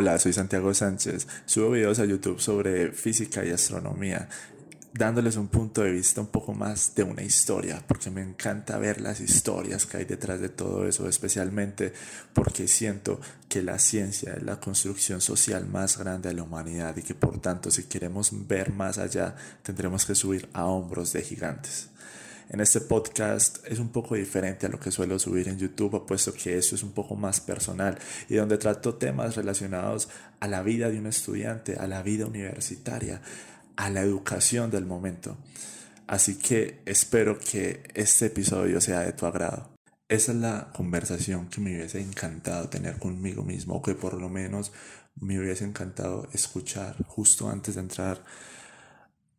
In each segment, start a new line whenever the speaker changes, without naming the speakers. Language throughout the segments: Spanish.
Hola, soy Santiago Sánchez. Subo videos a YouTube sobre física y astronomía, dándoles un punto de vista un poco más de una historia, porque me encanta ver las historias que hay detrás de todo eso, especialmente porque siento que la ciencia es la construcción social más grande de la humanidad y que por tanto si queremos ver más allá tendremos que subir a hombros de gigantes. En este podcast es un poco diferente a lo que suelo subir en YouTube, puesto que eso es un poco más personal y donde trato temas relacionados a la vida de un estudiante, a la vida universitaria, a la educación del momento. Así que espero que este episodio sea de tu agrado. Esa es la conversación que me hubiese encantado tener conmigo mismo, o que por lo menos me hubiese encantado escuchar justo antes de entrar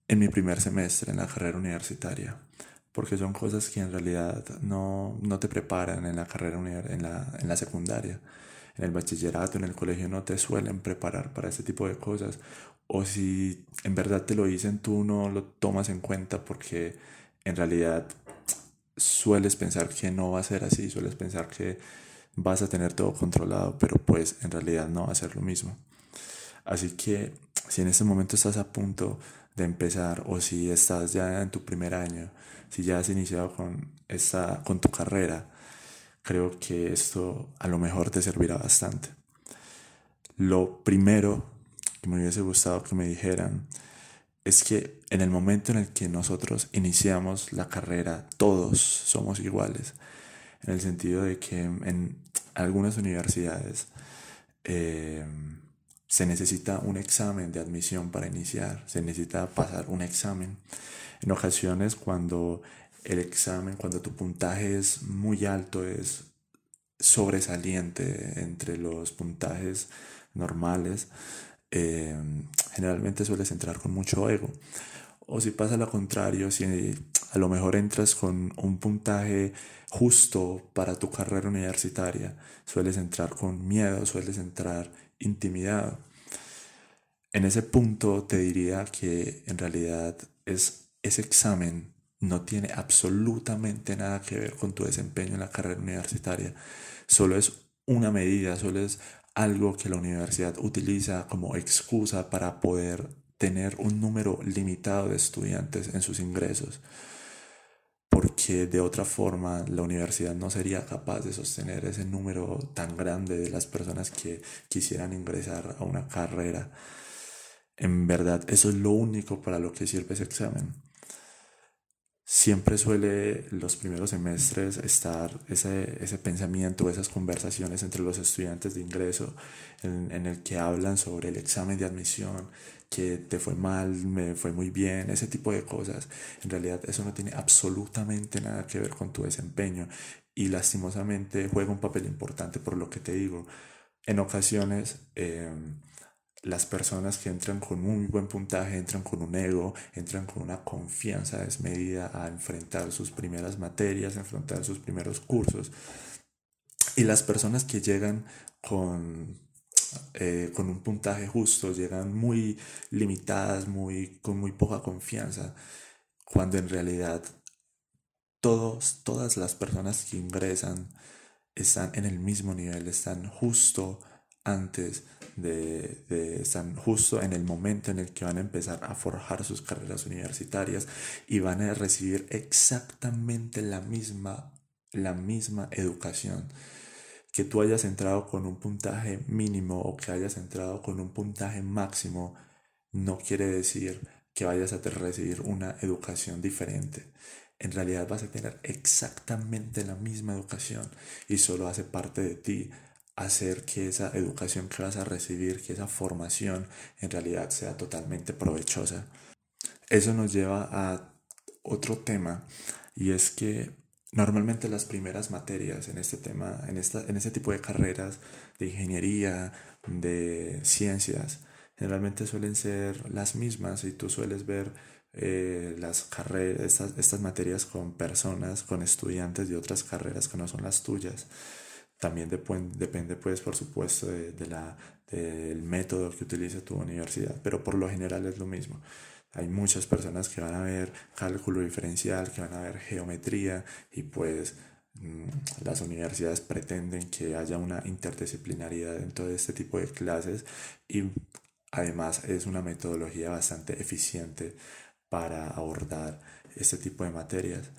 en mi primer semestre en la carrera universitaria porque son cosas que en realidad no, no te preparan en la carrera en la, en la secundaria. En el bachillerato, en el colegio no te suelen preparar para ese tipo de cosas. O si en verdad te lo dicen, tú no lo tomas en cuenta porque en realidad sueles pensar que no va a ser así, sueles pensar que vas a tener todo controlado, pero pues en realidad no va a ser lo mismo. Así que si en este momento estás a punto de empezar o si estás ya en tu primer año, si ya has iniciado con, esa, con tu carrera, creo que esto a lo mejor te servirá bastante. Lo primero que me hubiese gustado que me dijeran es que en el momento en el que nosotros iniciamos la carrera, todos somos iguales, en el sentido de que en algunas universidades eh, se necesita un examen de admisión para iniciar, se necesita pasar un examen. En ocasiones cuando el examen, cuando tu puntaje es muy alto, es sobresaliente entre los puntajes normales, eh, generalmente sueles entrar con mucho ego. O si pasa lo contrario, si a lo mejor entras con un puntaje justo para tu carrera universitaria, sueles entrar con miedo, sueles entrar intimidado. En ese punto te diría que en realidad es, ese examen no tiene absolutamente nada que ver con tu desempeño en la carrera universitaria. Solo es una medida, solo es algo que la universidad utiliza como excusa para poder tener un número limitado de estudiantes en sus ingresos porque de otra forma la universidad no sería capaz de sostener ese número tan grande de las personas que quisieran ingresar a una carrera. En verdad, eso es lo único para lo que sirve ese examen. Siempre suele los primeros semestres estar ese, ese pensamiento, esas conversaciones entre los estudiantes de ingreso en, en el que hablan sobre el examen de admisión, que te fue mal, me fue muy bien, ese tipo de cosas. En realidad eso no tiene absolutamente nada que ver con tu desempeño y lastimosamente juega un papel importante por lo que te digo. En ocasiones em, las personas que entran con muy buen puntaje, entran con un ego, entran con una confianza desmedida a enfrentar sus primeras materias, a enfrentar sus primeros cursos. Y las personas que llegan con eh, con un puntaje justo, llegan muy limitadas, muy, con muy poca confianza, cuando en realidad todos, todas las personas que ingresan están en el mismo nivel, están justo antes de, de, están justo en el momento en el que van a empezar a forjar sus carreras universitarias y van a recibir exactamente la misma, la misma educación que tú hayas entrado con un puntaje mínimo o que hayas entrado con un puntaje máximo no quiere decir que vayas a recibir una educación diferente. En realidad vas a tener exactamente la misma educación y solo hace parte de ti hacer que esa educación que vas a recibir, que esa formación en realidad sea totalmente provechosa. Eso nos lleva a otro tema y es que Normalmente las primeras materias en este tema, en, esta, en este tipo de carreras de ingeniería, de ciencias, generalmente suelen ser las mismas y tú sueles ver eh, las carreras, estas, estas, materias con personas, con estudiantes de otras carreras que no son las tuyas. También depende, pues, por supuesto, de, la, del método que utilice tu universidad, pero por lo general es lo mismo. Hay muchas personas que van a ver cálculo diferencial, que van a ver geometría y pues mm, las universidades pretenden que haya una interdisciplinaridad dentro de este tipo de clases y además es una metodología bastante eficiente para abordar este tipo de materias.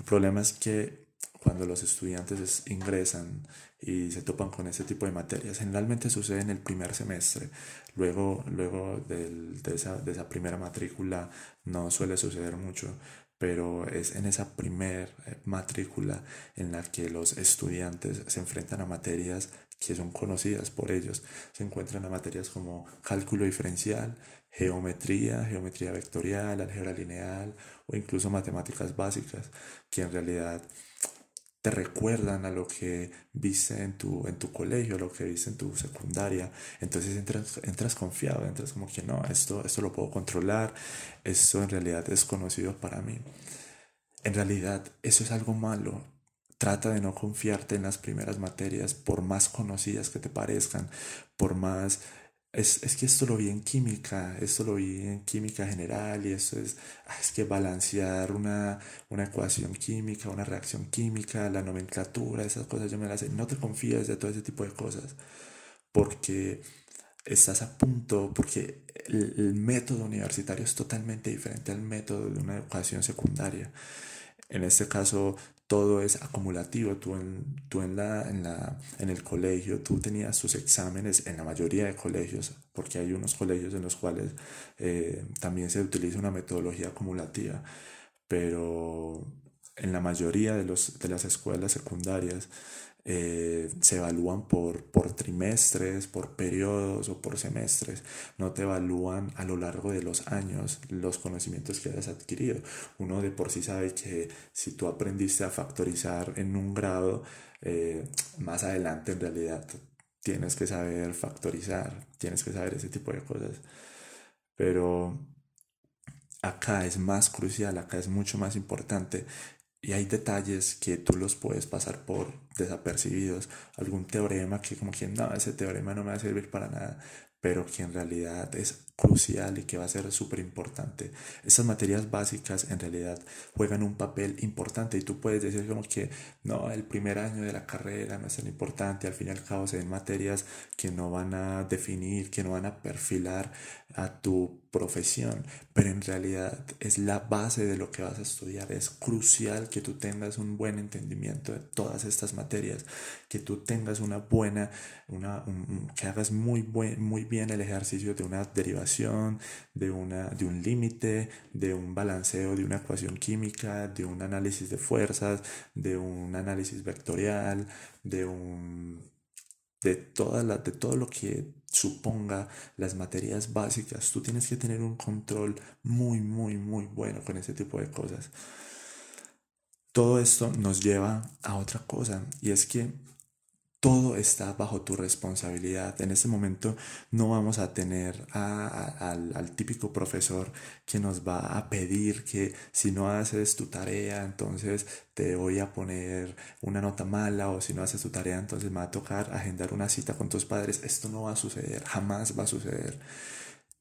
El problema es que cuando los estudiantes ingresan y se topan con este tipo de materias, generalmente sucede en el primer semestre. Luego, luego de, esa, de esa primera matrícula no suele suceder mucho, pero es en esa primer eh, matrícula en la que los estudiantes se enfrentan a materias que son conocidas por ellos. Se encuentran a materias como cálculo diferencial, geometría, geometría vectorial, álgebra lineal o incluso matemáticas básicas, que en realidad te recuerdan a lo que viste en tu, en tu colegio, lo que viste en tu secundaria. Entonces entras, entras confiado, entras como que no, esto, esto lo puedo controlar, esto en realidad es conocido para mí. En realidad eso es algo malo. Trata de no confiarte en las primeras materias, por más conocidas que te parezcan, por más es, es, que esto lo vi en química, esto lo vi en química general y esto es, ah, es que balancear una, una ecuación química, una reacción química, la nomenclatura, esas cosas yo me las sé. No te confíes de todo ese tipo de cosas porque estás a punto, porque el, el método universitario es totalmente diferente al método de una ecuación secundaria. En este caso, todo es acumulativo. Tú en, tú en, la, en, la, en el colegio, tú tenías tus exámenes en la mayoría de colegios, porque hay unos colegios en los cuales eh, también se utiliza una metodología acumulativa, pero en la mayoría de, los, de las escuelas secundarias eh, se evalúan por, por trimestres, por periodos o por semestres. No te evalúan a lo largo de los años los conocimientos que hayas adquirido. Uno de por sí sabe que si tú aprendiste a factorizar en un grado, eh, más adelante en realidad tienes que saber factorizar, tienes que saber ese tipo de cosas. Pero acá es más crucial, acá es mucho más importante y hay detalles que tú los puedes pasar por desapercibidos. Algún teorema que como que no, ese teorema no me va a servir para nada, pero que en realidad es crucial y que va a ser súper importante. Esas materias básicas en realidad juegan un papel importante y tú puedes decir como que no, el primer año de la carrera no es tan importante, al fin y al cabo se ven materias que no van a definir, que no van a perfilar a tu profesión, pero en realidad es la base de lo que vas a estudiar. Es crucial que tú tengas un buen entendimiento de todas estas materias, que tú tengas una buena, una, que hagas muy, buen, muy bien el ejercicio de una derivación, de, una, de un límite, de un balanceo, de una ecuación química, de un análisis de fuerzas, de un análisis vectorial, de un de, de todo lo que suponga las materias básicas. Tú tienes que tener un control muy, muy, muy bueno con ese tipo de cosas. Todo esto nos lleva a otra cosa y es que todo está bajo tu responsabilidad. En este momento no vamos a tener al, típico profesor que nos va a pedir que si no haces tu tarea, entonces te voy a poner una nota mala o si no haces tu tarea, entonces me va a tocar agendar una cita con tus padres. Esto no va a suceder, jamás va a suceder.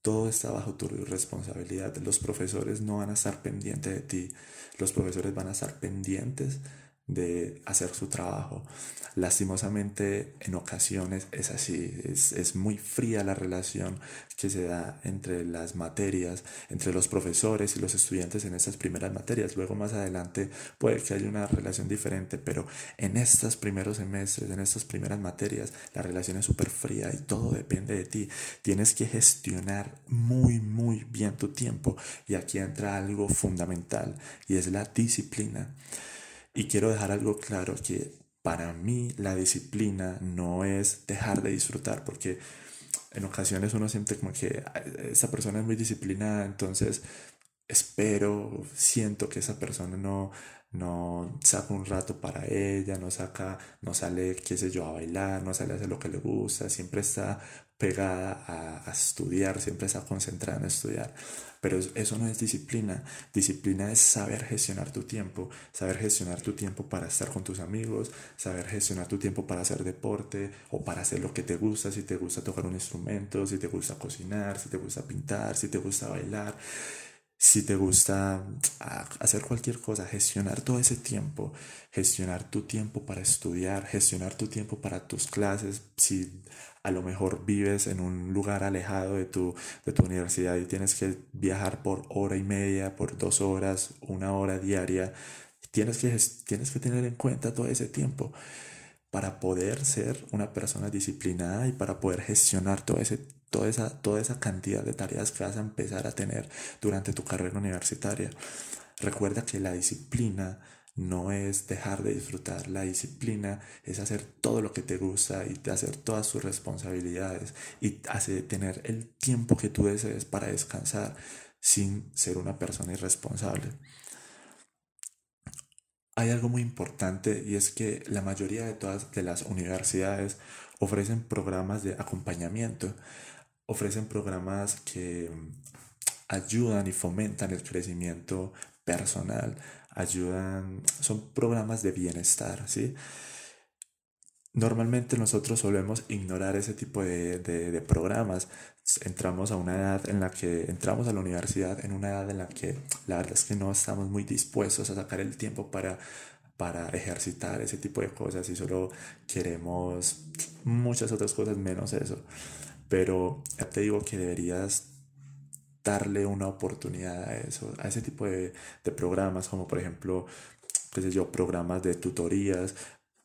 Todo está bajo tu responsabilidad. Los profesores no van a estar pendientes de ti. Los profesores van a estar pendientes de hacer su trabajo. Lastimosamente en ocasiones es así, es, muy fría la relación que se da entre las materias, entre los profesores y los estudiantes en estas primeras materias. Luego más adelante puede que haya una relación diferente, pero en estos primeros semestres, en estas primeras materias, la relación es súper fría y todo depende de ti. Tienes que gestionar muy, muy bien tu tiempo y aquí entra algo fundamental y es la disciplina. Y quiero dejar algo claro que para mí la disciplina no es dejar de disfrutar, porque en ocasiones uno siente como que esa persona es muy disciplinada, entonces espero, siento que esa persona no, no saca un rato para ella, no saca, no sale, qué sé yo, a bailar, no sale a hacer lo que le gusta, siempre está pegada a, estudiar, siempre está concentrada en estudiar. Pero eso no es disciplina. Disciplina es saber gestionar tu tiempo, saber gestionar tu tiempo para estar con tus amigos, saber gestionar tu tiempo para hacer deporte o para hacer lo que te gusta, si te gusta tocar un instrumento, si te gusta cocinar, si te gusta pintar, si te gusta bailar. Si te gusta ah, hacer cualquier cosa, gestionar todo ese tiempo, gestionar tu tiempo para estudiar, gestionar tu tiempo para tus clases, si a lo mejor vives en un lugar alejado de tu, de tu universidad y tienes que viajar por hora y media, por dos horas, una hora diaria, tienes que, tienes que tener en cuenta todo ese tiempo para poder ser una persona disciplinada y para poder gestionar todo ese toda esa, toda esa cantidad de tareas que vas a empezar a tener durante tu carrera universitaria. Recuerda que la disciplina no es dejar de disfrutar, la disciplina es hacer todo lo que te gusta y hacer todas tus responsabilidades y hace tener el tiempo que tú desees para descansar sin ser una persona irresponsable. Hay algo muy importante y es que la mayoría de todas de las universidades ofrecen programas de acompañamiento ofrecen programas que ayudan y fomentan el crecimiento personal, ayudan, son programas de bienestar, ¿sí? Normalmente nosotros solemos ignorar ese tipo de, de, programas. Entramos a una edad en la que entramos a la universidad en una edad en la que la verdad es que no estamos muy dispuestos a sacar el tiempo para, para ejercitar ese tipo de cosas y solo queremos muchas otras cosas menos eso pero ya te digo que deberías darle una oportunidad a eso, a ese tipo de, programas, como por ejemplo, qué sé yo, programas de tutorías,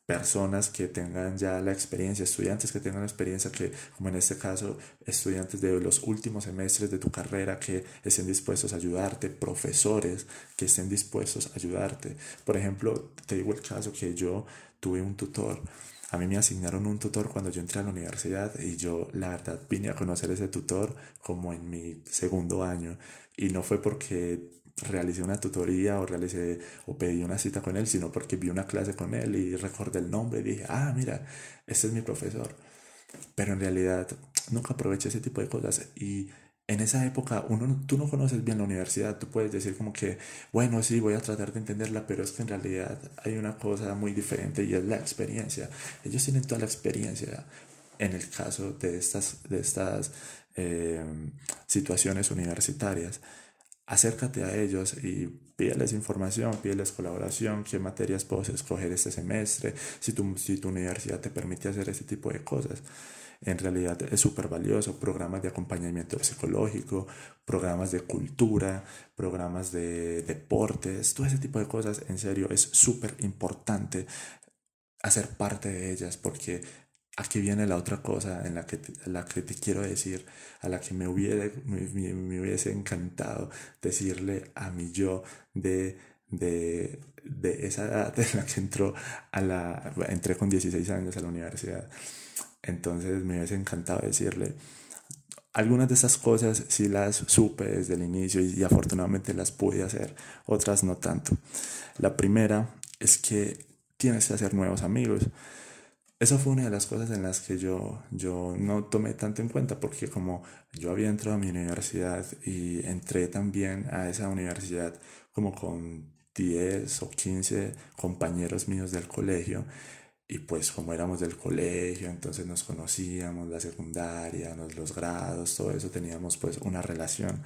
personas que tengan ya la experiencia, estudiantes que tengan la experiencia, que como en este caso, estudiantes de los últimos semestres de tu carrera que estén dispuestos a ayudarte, profesores que estén dispuestos a ayudarte. Por ejemplo, te digo el caso que yo tuve un tutor a mí me asignaron un tutor cuando yo entré a la universidad y yo la verdad vine a conocer ese tutor como en mi segundo año y no fue porque realicé una tutoría o realicé o pedí una cita con él, sino porque vi una clase con él y recordé el nombre y dije, ah, mira, este es mi profesor. Pero en realidad nunca aproveché ese tipo de cosas y en esa época uno, tú no conoces bien la universidad, tú puedes decir como que, bueno, sí, voy a tratar de entenderla, pero es que en realidad hay una cosa muy diferente y es la experiencia. Ellos tienen toda la experiencia en el caso de estas, de estas eh, situaciones universitarias. Acércate a ellos y pídeles información, pídeles colaboración, qué materias puedes escoger este semestre, si tu, si tu universidad te permite hacer ese tipo de cosas en realidad es súper valioso. Programas de acompañamiento psicológico, programas de cultura, programas de deportes, todo ese tipo de cosas, en serio, es súper importante hacer parte de ellas porque aquí viene la otra cosa en la que te, la que te quiero decir, a la que me hubiese, me, hubiese encantado decirle a mi yo de, de, de esa edad en la que entró a la, entré con 16 años a la universidad. Entonces me hubiese encantado decirle, algunas de esas cosas sí las supe desde el inicio y, afortunadamente las pude hacer, otras no tanto. La primera es que tienes que hacer nuevos amigos. Esa fue una de las cosas en las que yo, yo no tomé tanto en cuenta porque como yo había entrado a mi universidad y entré también a esa universidad como con 10 o 15 compañeros míos del colegio, y pues como éramos del colegio, entonces nos conocíamos, la secundaria, los grados, todo eso, teníamos pues una relación.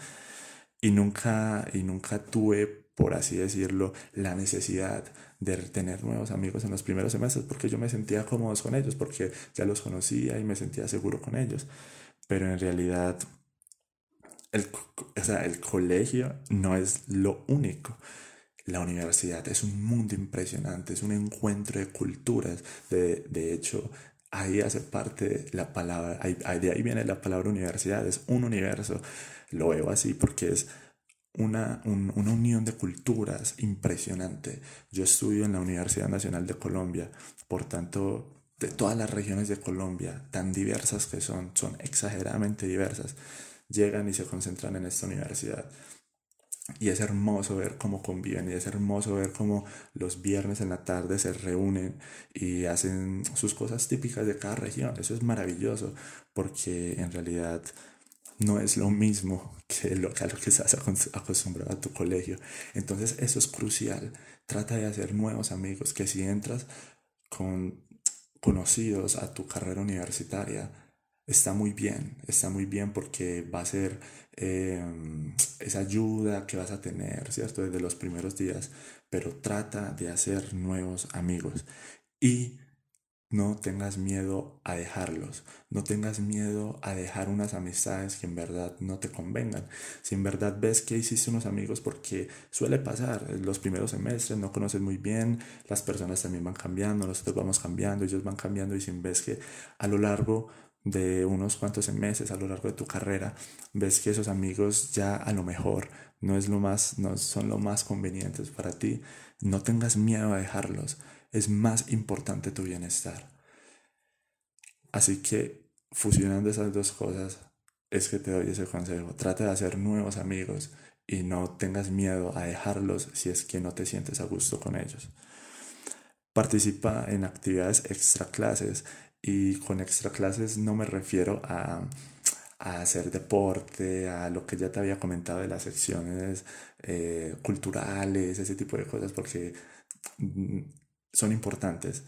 Y nunca, y nunca tuve, por así decirlo, la necesidad de tener nuevos amigos en los primeros semestres porque yo me sentía cómodo con ellos, porque ya los conocía y me sentía seguro con ellos. Pero en realidad el, o sea, el colegio no es lo único. La universidad es un mundo impresionante, es un encuentro de culturas. De, de hecho, ahí hace parte la palabra, de ahí viene la palabra universidad, es un universo. Lo veo así porque es una, una unión de culturas impresionante. Yo estudio en la Universidad Nacional de Colombia, por tanto, de todas las regiones de Colombia, tan diversas que son, son exageradamente diversas, llegan y se concentran en esta universidad. Y es hermoso ver cómo conviven y es hermoso ver cómo los viernes en la tarde se reúnen y hacen sus cosas típicas de cada región. Eso es maravilloso porque en realidad no es lo mismo que lo, a lo que estás acostumbrado a tu colegio. Entonces eso es crucial. Trata de hacer nuevos amigos que si entras con conocidos a tu carrera universitaria, está muy bien, está muy bien porque va a ser eh, esa ayuda que vas a tener, ¿cierto? Desde los primeros días, pero trata de hacer nuevos amigos y no tengas miedo a dejarlos, no tengas miedo a dejar unas amistades que en verdad no te convengan. Si en verdad ves que hiciste unos amigos, porque suele pasar, en los primeros semestres no conoces muy bien, las personas también van cambiando, nosotros vamos cambiando, ellos van cambiando y si ves que a lo largo de unos cuantos meses, a lo largo de tu carrera, ves que esos amigos ya a lo mejor no es lo más no son lo más convenientes para ti, no tengas miedo a dejarlos es más importante tu bienestar. Así que fusionando esas dos cosas es que te doy ese consejo. Trata de hacer nuevos amigos y no tengas miedo a dejarlos si es que no te sientes a gusto con ellos. Participa en actividades extra clases y con extra clases no me refiero a, hacer deporte, a lo que ya te había comentado de las secciones eh, culturales, ese tipo de cosas, porque mm, son importantes,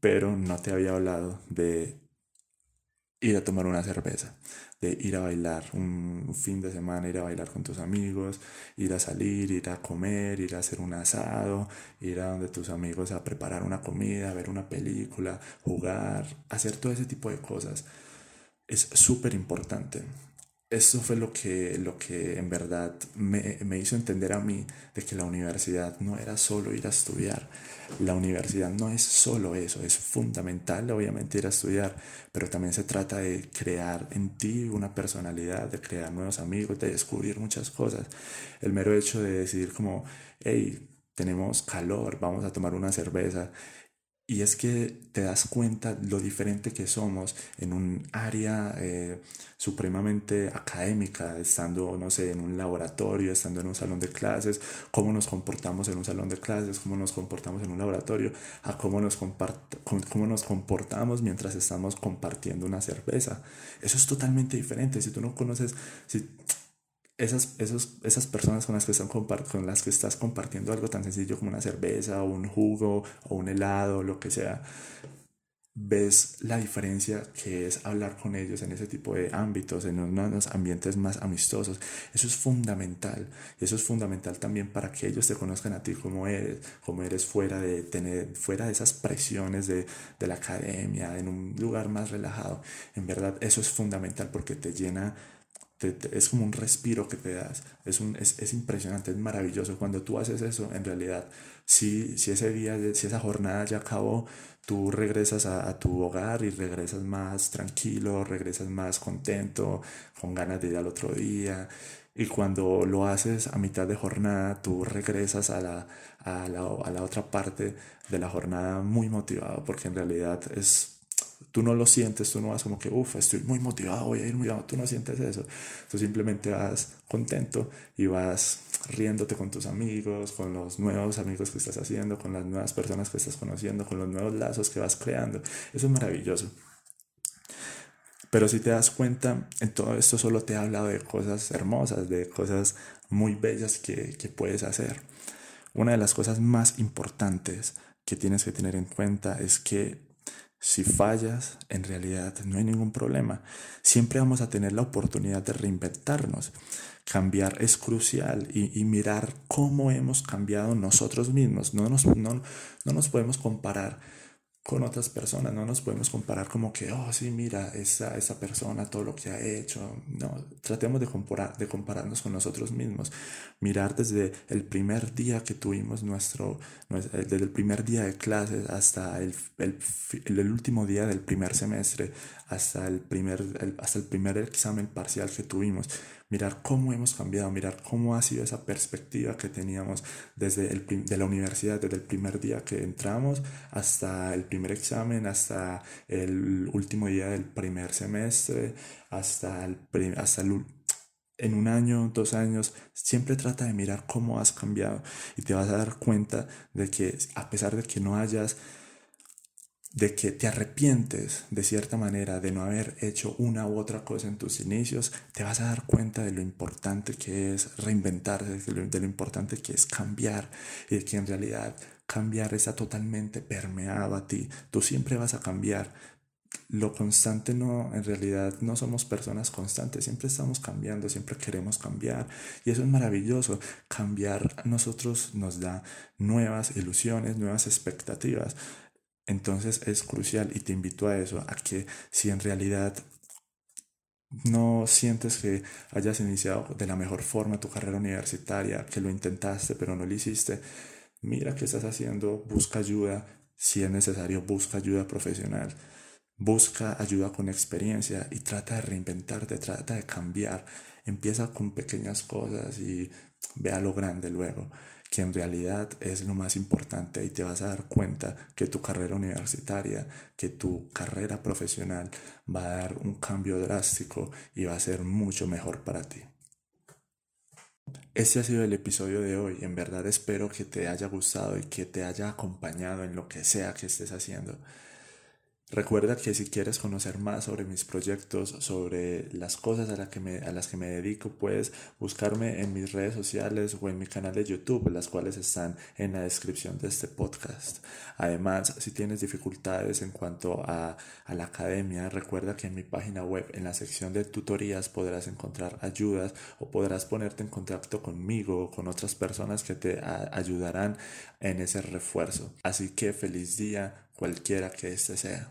pero no te había hablado de ir a tomar una cerveza, de ir a bailar un fin de semana, ir a bailar con tus amigos, ir a salir, ir a comer, ir a hacer un asado, ir a donde tus amigos a preparar una comida, ver una película, jugar, hacer todo ese tipo de cosas. Es súper importante eso fue lo que, lo que en verdad me, me, hizo entender a mí de que la universidad no era solo ir a estudiar. La universidad no es solo eso, es fundamental obviamente ir a estudiar, pero también se trata de crear en ti una personalidad, de crear nuevos amigos, de descubrir muchas cosas. El mero hecho de decir como, hey, tenemos calor, vamos a tomar una cerveza y es que te das cuenta lo diferente que somos en un área eh, supremamente académica, estando, no sé, en un laboratorio, estando en un salón de clases, cómo nos comportamos en un salón de clases, cómo nos comportamos en un laboratorio, a cómo nos, cómo nos comportamos mientras estamos compartiendo una cerveza. Eso es totalmente diferente. Si tú no conoces, si esas, esos, esas personas con las, que están con las que estás compartiendo algo tan sencillo como una cerveza o un jugo o un helado, lo que sea, ves la diferencia que es hablar con ellos en ese tipo de ámbitos, en unos ambientes más amistosos. Eso es fundamental. Eso es fundamental también para que ellos te conozcan a ti como eres, como eres fuera de, tener, fuera de esas presiones de, de la academia, en un lugar más relajado. En verdad, eso es fundamental porque te llena es como un respiro que te das. Es, un, es, es, impresionante, es maravilloso. Cuando tú haces eso, en realidad, si, si ese día, si esa jornada ya acabó, tú regresas a, a, tu hogar y regresas más tranquilo, regresas más contento, con ganas de ir al otro día. Y cuando lo haces a mitad de jornada, tú regresas a la, a la, a la otra parte de la jornada muy motivado, porque en realidad es Tú no lo sientes, tú no vas como que, uff, estoy muy motivado, voy a ir muy tú no sientes eso. Tú simplemente vas contento y vas riéndote con tus amigos, con los nuevos amigos que estás haciendo, con las nuevas personas que estás conociendo, con los nuevos lazos que vas creando. Eso es maravilloso. Pero si te das cuenta, en todo esto solo te he hablado de cosas hermosas, de cosas muy bellas que, que puedes hacer. Una de las cosas más importantes que tienes que tener en cuenta es que si fallas, en realidad no hay ningún problema. Siempre vamos a tener la oportunidad de reinventarnos. Cambiar es crucial y, mirar cómo hemos cambiado nosotros mismos. No nos, no, no nos podemos comparar con otras personas, no nos podemos comparar como que, oh, sí, mira, esa, esa persona, todo lo que ha hecho. No, tratemos de, comparar, de compararnos con nosotros mismos. Mirar desde el primer día que tuvimos nuestro, desde el primer día de clases hasta el, el, el último día del primer semestre, hasta el primer, hasta el primer examen parcial que tuvimos mirar cómo hemos cambiado, mirar cómo ha sido esa perspectiva que teníamos desde el, de la universidad, desde el primer día que entramos hasta el primer examen, hasta el último día del primer semestre, hasta el, hasta el en un año, dos años, siempre trata de mirar cómo has cambiado y te vas a dar cuenta de que a pesar de que no hayas de que te arrepientes de cierta manera de no haber hecho una u otra cosa en tus inicios, te vas a dar cuenta de lo importante que es reinventarse, de lo, importante que es cambiar y de que en realidad cambiar está totalmente permeado a ti. Tú siempre vas a cambiar, lo constante no, en realidad no somos personas constantes, siempre estamos cambiando, siempre queremos cambiar y eso es maravilloso. Cambiar a nosotros nos da nuevas ilusiones, nuevas expectativas. Entonces es crucial y te invito a eso, a que si en realidad no sientes que hayas iniciado de la mejor forma tu carrera universitaria, que lo intentaste pero no lo hiciste, mira qué estás haciendo, busca ayuda, si es necesario, busca ayuda profesional. Busca ayuda con experiencia y trata de reinventarte, trata de cambiar. Empieza con pequeñas cosas y vea lo grande luego, que en realidad es lo más importante y te vas a dar cuenta que tu carrera universitaria, que tu carrera profesional va a dar un cambio drástico y va a ser mucho mejor para ti. Este ha sido el episodio de hoy. En verdad espero que te haya gustado y que te haya acompañado en lo que sea que estés haciendo. Recuerda que si quieres conocer más sobre mis proyectos, sobre las cosas a, que me, a las que me dedico, puedes buscarme en mis redes sociales o en mi canal de YouTube, las cuales están en la descripción de este podcast. Además, si tienes dificultades en cuanto a, a la academia, recuerda que en mi página web, en la sección de tutorías, podrás encontrar ayudas o podrás ponerte en contacto conmigo o con otras personas que te ayudarán en ese refuerzo. Así que feliz día, cualquiera que este sea.